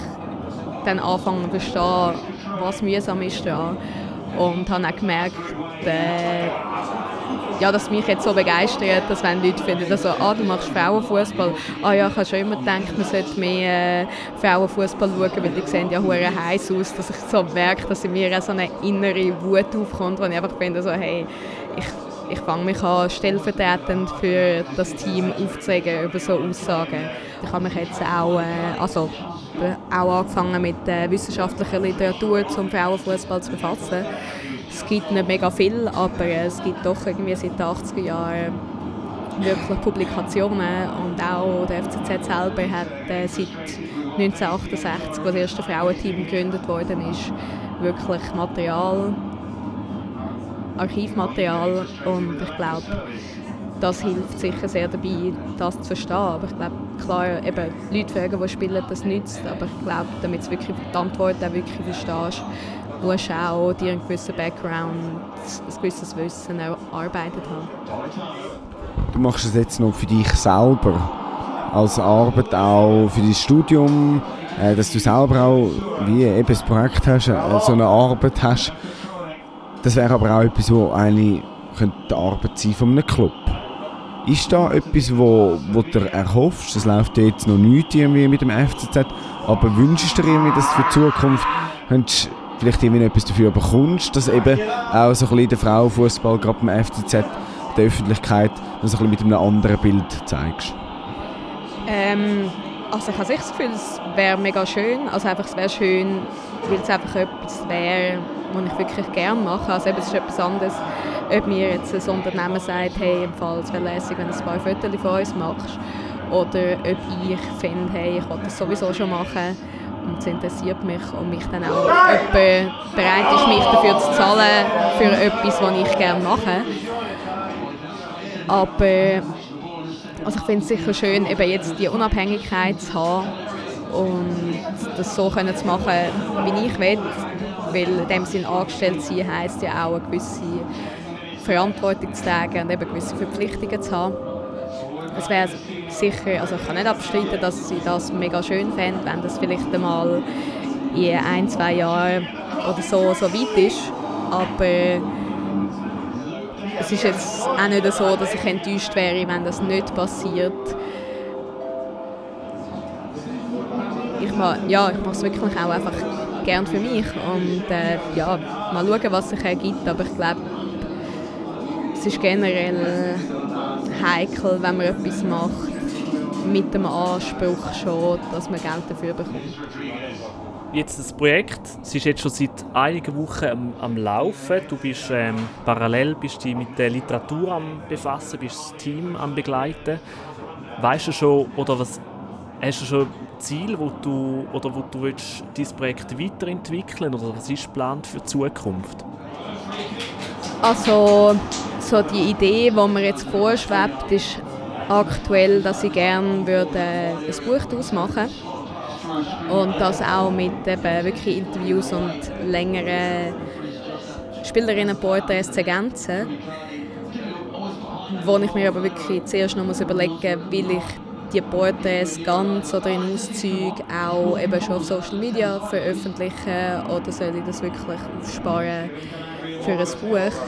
dann angefangen zu verstehen, was mühsam ist daran. Und habe auch gemerkt, äh, ja, dass mich jetzt so begeistert, dass wenn Leute finden, also, ah, du machst Frauenfußball, ah ja, ich habe schon immer gedacht, man sollte mehr äh, Frauenfußball schauen, weil die sehen ja hure heiß aus, dass ich so merke, dass in mir so eine innere Wut aufkommt, wo ich einfach finde, so, hey, ich ich fange mich an, stellvertretend für das Team aufzuregen über so Aussagen. Ich habe mich jetzt auch, äh, also, auch angefangen mit äh, wissenschaftlicher Literatur zum Frauenfußball zu befassen. Es gibt nicht mega viel, aber es gibt doch irgendwie seit den 80er Jahren wirklich Publikationen und auch der FCZ selber hat äh, seit 1968, als das erste Frauenteam gegründet worden ist, wirklich Material Archivmaterial und ich glaube, das hilft sicher sehr dabei, das zu verstehen. Aber ich glaube, klar, eben, Leute fragen, die spielen, das nützt. Aber ich glaube, damit du wirklich die Antwort auch wirklich verstehst, musst du auch dir einen gewissen Background, ein gewisses Wissen erarbeitet haben. Du machst es jetzt noch für dich selber, als Arbeit auch für dein Studium, äh, dass du selber auch wie eben ein Projekt hast, äh, so eine Arbeit hast, das wäre aber auch etwas, wo eigentlich die Arbeit sein von einem Club. Ist da etwas, wo, wo du erhoffst? Es läuft jetzt noch nichts irgendwie mit dem FCZ, aber wünschst du dir irgendwie, dass für die Zukunft vielleicht irgendwie etwas dafür bekommst, dass eben auch so ein bisschen der Frauenfußball gerade beim FCZ der Öffentlichkeit das ein bisschen mit einem anderen Bild zeigst? Ähm, also ich habe das Gefühl, es wäre mega schön. Also einfach, es wäre schön, weil es einfach etwas wäre, was ich wirklich gerne mache. Also eben, es ist etwas anderes, ob mir jetzt ein Unternehmen sagt, hey, im Fall, es wäre lässig, wenn du ein paar Fotos von uns machst. Oder ob ich finde, hey, ich will das sowieso schon machen und es interessiert mich und mich dann auch jemand bereit ist, mich dafür zu zahlen, für etwas, was ich gerne mache. Aber also ich finde es sicher schön, eben jetzt die Unabhängigkeit zu haben und das so können zu machen, wie ich will, weil in dem Sinn angestellt sein heisst ja auch eine gewisse Verantwortung zu tragen und eben gewisse Verpflichtungen zu haben. Es wäre sicher, also ich kann nicht abstreiten, dass sie das mega schön fände, wenn das vielleicht einmal in ein, zwei Jahren oder so, so weit ist. Aber es ist jetzt auch nicht so, dass ich enttäuscht wäre, wenn das nicht passiert. Ich mache ja, ich mache es wirklich auch einfach gern für mich und äh, ja, mal schauen, was sich ergibt, aber ich glaube, es ist generell heikel, wenn man etwas macht mit dem Anspruch schon, dass man Geld dafür bekommt. Jetzt das Projekt, es ist jetzt schon seit einigen Wochen am, am Laufen. Du bist ähm, parallel bist dich mit der Literatur am befassen, bist das Team am begleiten. Weißt du schon oder was hast du schon Ziel, wo du oder wo du willst, dieses Projekt weiterentwickeln oder was ist geplant für die Zukunft? Also so die Idee, die mir jetzt vorschwebt, ist aktuell, dass ich gerne würde ein Buch daraus machen und das auch mit eben wirklich Interviews und längeren Spielerinnenporträts zu ergänzen. Wo ich mir aber wirklich zuerst noch muss überlegen muss, will ich die Porträts ganz oder in Auszügen auch eben schon auf Social Media veröffentlichen oder soll ich das wirklich aufsparen für ein Buch?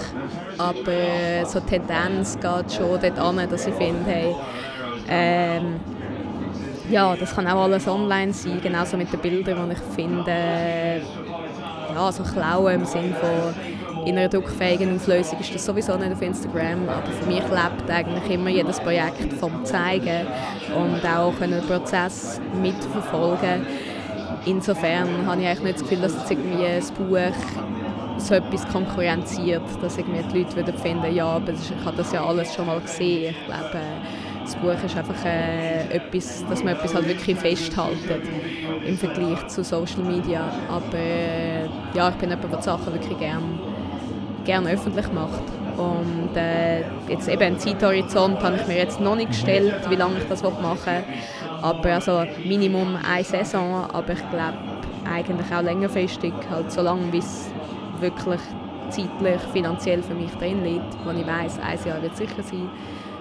Aber so die Tendenz geht schon dort an, dass ich finde, hey, ähm, ja, das kann auch alles online sein, genauso mit den Bildern, die ich finde, ja, so klauen im Sinne von in einer druckfähigen Auflösung ist das sowieso nicht auf Instagram, aber für mich lebt eigentlich immer jedes Projekt vom Zeigen und auch den Prozess mitverfolgen. Insofern habe ich eigentlich nicht das Gefühl, dass jetzt irgendwie ein Buch so etwas konkurrenziert, dass irgendwie die Leute würden finden, ja, aber ich habe das ja alles schon mal gesehen. Ich glaube, das Buch ist einfach äh, etwas, dass man etwas halt wirklich festhalten im Vergleich zu Social Media. Aber äh, ja, ich bin jemand, der die Sachen wirklich gerne gern öffentlich macht. Und äh, jetzt eben einen Zeithorizont habe ich mir jetzt noch nicht gestellt, wie lange ich das machen will. Aber also Minimum eine Saison, aber ich glaube eigentlich auch längerfristig, halt so lange, bis wirklich zeitlich, finanziell für mich drin liegt, wo ich weiß, ein Jahr wird sicher sein,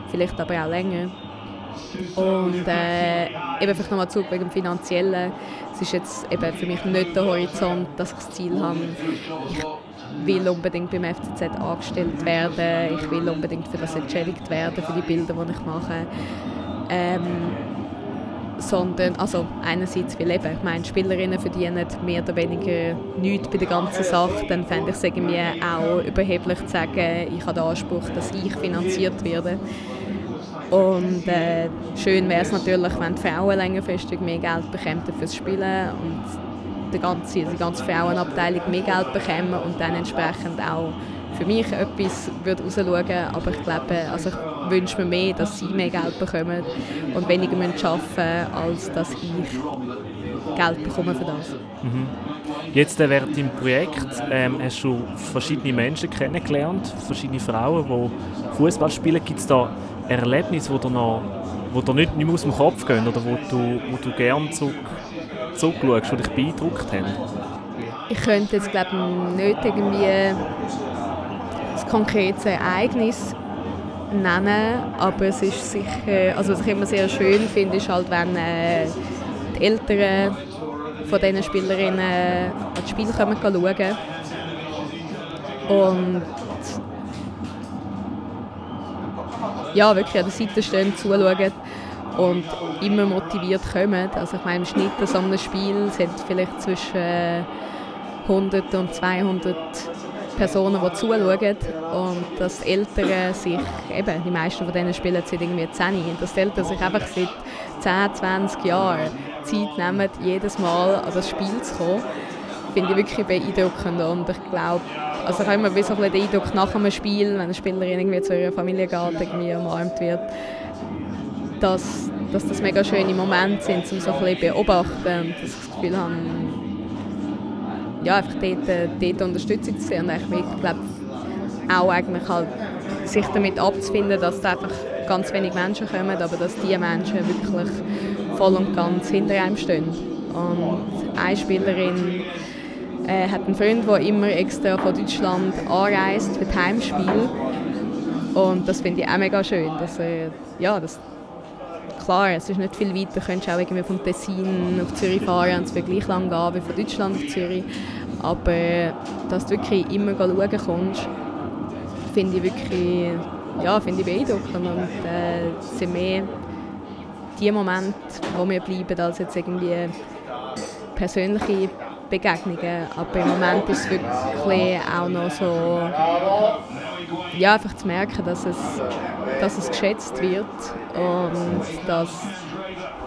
vielleicht aber auch länger. Und äh, eben vielleicht nochmal zurück wegen dem Finanziellen. Es ist jetzt eben für mich nicht der Horizont, dass ich das Ziel habe, ich will unbedingt beim FCZ angestellt werden, ich will unbedingt für das entschädigt werden, für die Bilder, die ich mache. Ähm, sondern, also einerseits, weil eben, ich meine, Spielerinnen verdienen mehr oder weniger nichts bei der ganzen Sache, dann fände ich es irgendwie auch überheblich zu sagen, ich habe den Anspruch, dass ich finanziert werde. Und äh, schön wäre es natürlich, wenn die Frauen längerfristig mehr Geld bekämen fürs Spielen und die ganze, die ganze Frauenabteilung mehr Geld bekommen und dann entsprechend auch für mich etwas würde rausschauen. Aber ich glaube, also ich wünsche mir mehr, dass sie mehr Geld bekommen und weniger müssen arbeiten als dass ich Geld bekomme für das. Mhm. Jetzt äh, während deinem Projekt ähm, hast du verschiedene Menschen kennengelernt, verschiedene Frauen, die Fußball spielen. Gibt es da Erlebnisse, die dir, noch, wo dir nicht, nicht mehr aus dem Kopf gehen oder wo du, wo du gerne zurück, zurückschaust, die dich beeindruckt haben? Ich könnte jetzt glaube nicht irgendwie ein konkretes Ereignis nennen, aber es ist sicher, also was ich immer sehr schön finde, ist halt, wenn äh, die Eltern von diesen Spielerinnen an das Spiel kommen schauen und ja, wirklich an der Seite stehen, zuschauen und immer motiviert kommen. Also ich meine, im Schnitt an so einem Spiel sind vielleicht zwischen 100 und 200 Personen, die zuschauen. Und dass die Eltern sich, eben, die meisten von diesen Spielen sind irgendwie 10, dass die Eltern sich einfach seit 10, 20 Jahren Zeit nehmen, jedes Mal an das Spiel zu kommen, finde ich wirklich beeindruckend. Und ich glaube, also ich habe immer so den Eindruck nach einem Spiel, wenn eine Spielerin irgendwie zu ihrer Familie geht, irgendwie umarmt wird, dass, dass das mega schöne Momente sind, um so ein bisschen beobachten und das Gefühl habe, ja, einfach dort, dort Unterstützung zu sehen und ich glaube auch eigentlich halt sich damit abzufinden, dass es einfach ganz wenig Menschen kommen, aber dass diese Menschen wirklich voll und ganz hinter einem stehen. Und eine Spielerin äh, hat einen Freund, der immer extra von Deutschland anreist für das Heimspiel. Und das finde ich auch mega schön. Dass, äh, ja, das, klar, es ist nicht viel weiter. Du könntest auch irgendwie vom Tessin auf Zürich fahren und es wird gleich lang gehen wie von Deutschland auf Zürich. Aber dass du wirklich immer schauen kannst, finde ich wirklich ja, finde ich beeindruckend. Und äh, es sind mehr die Momente, wo mir bleiben, als jetzt irgendwie persönliche Begegnungen. Aber im Moment ist es wirklich auch noch so, ja, einfach zu merken, dass es, dass es geschätzt wird und dass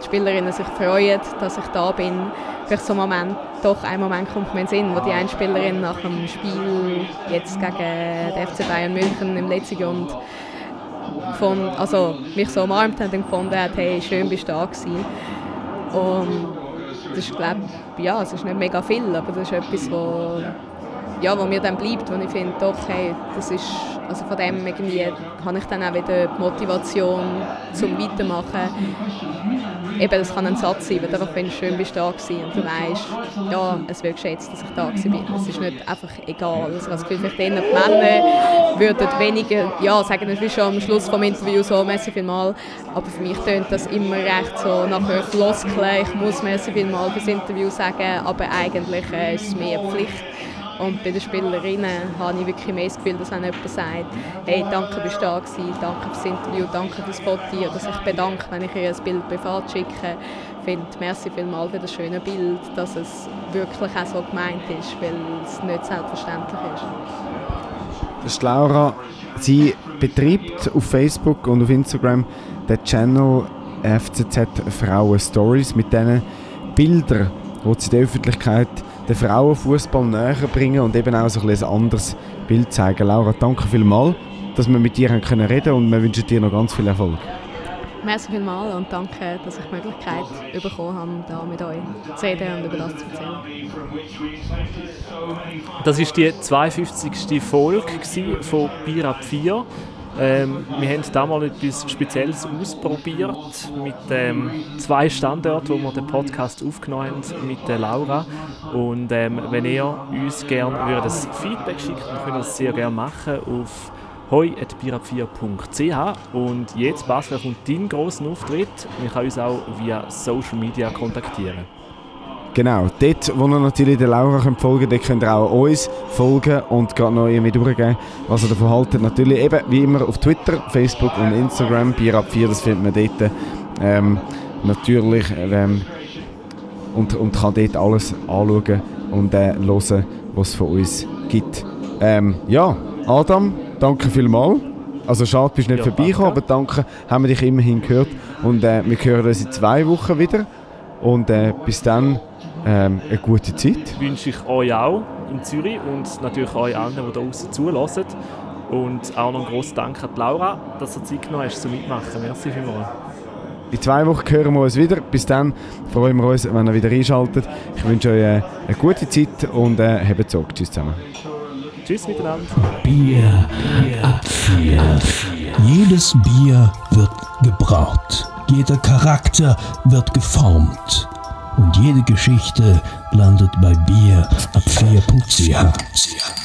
die Spielerinnen sich freuen, dass ich da bin. Vielleicht so ein Moment, doch ein Moment kommt mir in den Sinn, wo die eine Spielerin nach dem Spiel jetzt gegen den FC Bayern München im letzten Jahr von, also mich so umarmt hat und gefunden hat, hey, schön bist du da gewesen. Und das ist, glaube ja, es ist nicht mega viel, aber das ist etwas, wo, ja, wo mir dann bleibt, wo ich finde, doch, hey, das ist, also von dem irgendwie habe ich dann auch wieder die Motivation zum Weitermachen eben, das kann ein Satz sein, wenn du einfach findest, schön bist du da gewesen und du weißt, ja, es wird geschätzt, dass ich da gewesen bin. Es ist nicht einfach egal. Also, ich habe das Gefühl, vielleicht die Männer würden weniger, ja, sagen wir schon am Schluss des Interviews so, merci vielmal, aber für mich tönt das immer recht so nach einer ich muss merci vielmal fürs Interview sagen, aber eigentlich äh, ist es mehr Pflicht. Und bei den Spielerinnen habe ich wirklich mehr das Gefühl, dass wenn jemand sagt, hey, danke, bist du da gewesen, danke fürs Interview, danke fürs Foto, oder sich bedankt, wenn ich ihr ein Bild privat schicke, finde, merci vielmals für das schöne Bild, dass es wirklich auch so gemeint ist, weil es nicht selbstverständlich ist. Das ist Laura. Sie betreibt auf Facebook und auf Instagram den Channel FCZ Frauen Stories mit diesen Bildern, die sie der Öffentlichkeit den Frauenfußball näher bringen und eben auch so ein, ein anderes Bild zeigen. Laura, danke vielmals, dass wir mit dir reden können und wir wünschen dir noch ganz viel Erfolg. Merci vielmals und danke, dass ich die Möglichkeit bekommen habe, hier mit euch zu reden und über das zu erzählen. Das war die 52. Folge von Bier 4. Ähm, wir haben damals etwas Spezielles ausprobiert mit ähm, zwei Standorten, wo wir den Podcast aufgenommen haben mit der Laura. Und ähm, wenn ihr uns gerne würdet Feedback schickt, dann könnt ihr das sehr gerne machen auf hoi.birab4.ch und jetzt, Basler, kommt dein grosser Auftritt. Man kann uns auch via Social Media kontaktieren. Genau, dort, wo ihr natürlich der Laura könnt folgen könnt, könnt ihr auch uns folgen und gerade noch irgendwie durchgeben, was ihr davon haltet. Natürlich eben, wie immer, auf Twitter, Facebook und Instagram, Bierab4, das findet man dort ähm, natürlich ähm, und, und kann dort alles anschauen und äh, hören, was es von uns gibt. Ähm, ja, Adam, danke vielmals. Also schade, bist nicht ja, vorbeigekommen, aber danke, haben wir dich immerhin gehört. Und äh, wir hören uns in zwei Wochen wieder. Und äh, bis dann ähm, eine gute Zeit. Wünsche ich euch auch in Zürich und natürlich euch allen, die da draußen zulassen. Und auch noch einen grossen Dank an Laura, dass du Zeit genommen hast zum Mitmachen. Merci vielmals. In zwei Wochen hören wir uns wieder. Bis dann freuen wir uns, wenn ihr wieder einschaltet. Ich wünsche euch äh, eine gute Zeit und äh, habt Sorge. Tschüss zusammen. Tschüss miteinander. Bier ab vier. Jedes Bier wird gebraut. Jeder Charakter wird geformt und jede Geschichte landet bei Bier ab 4.ch.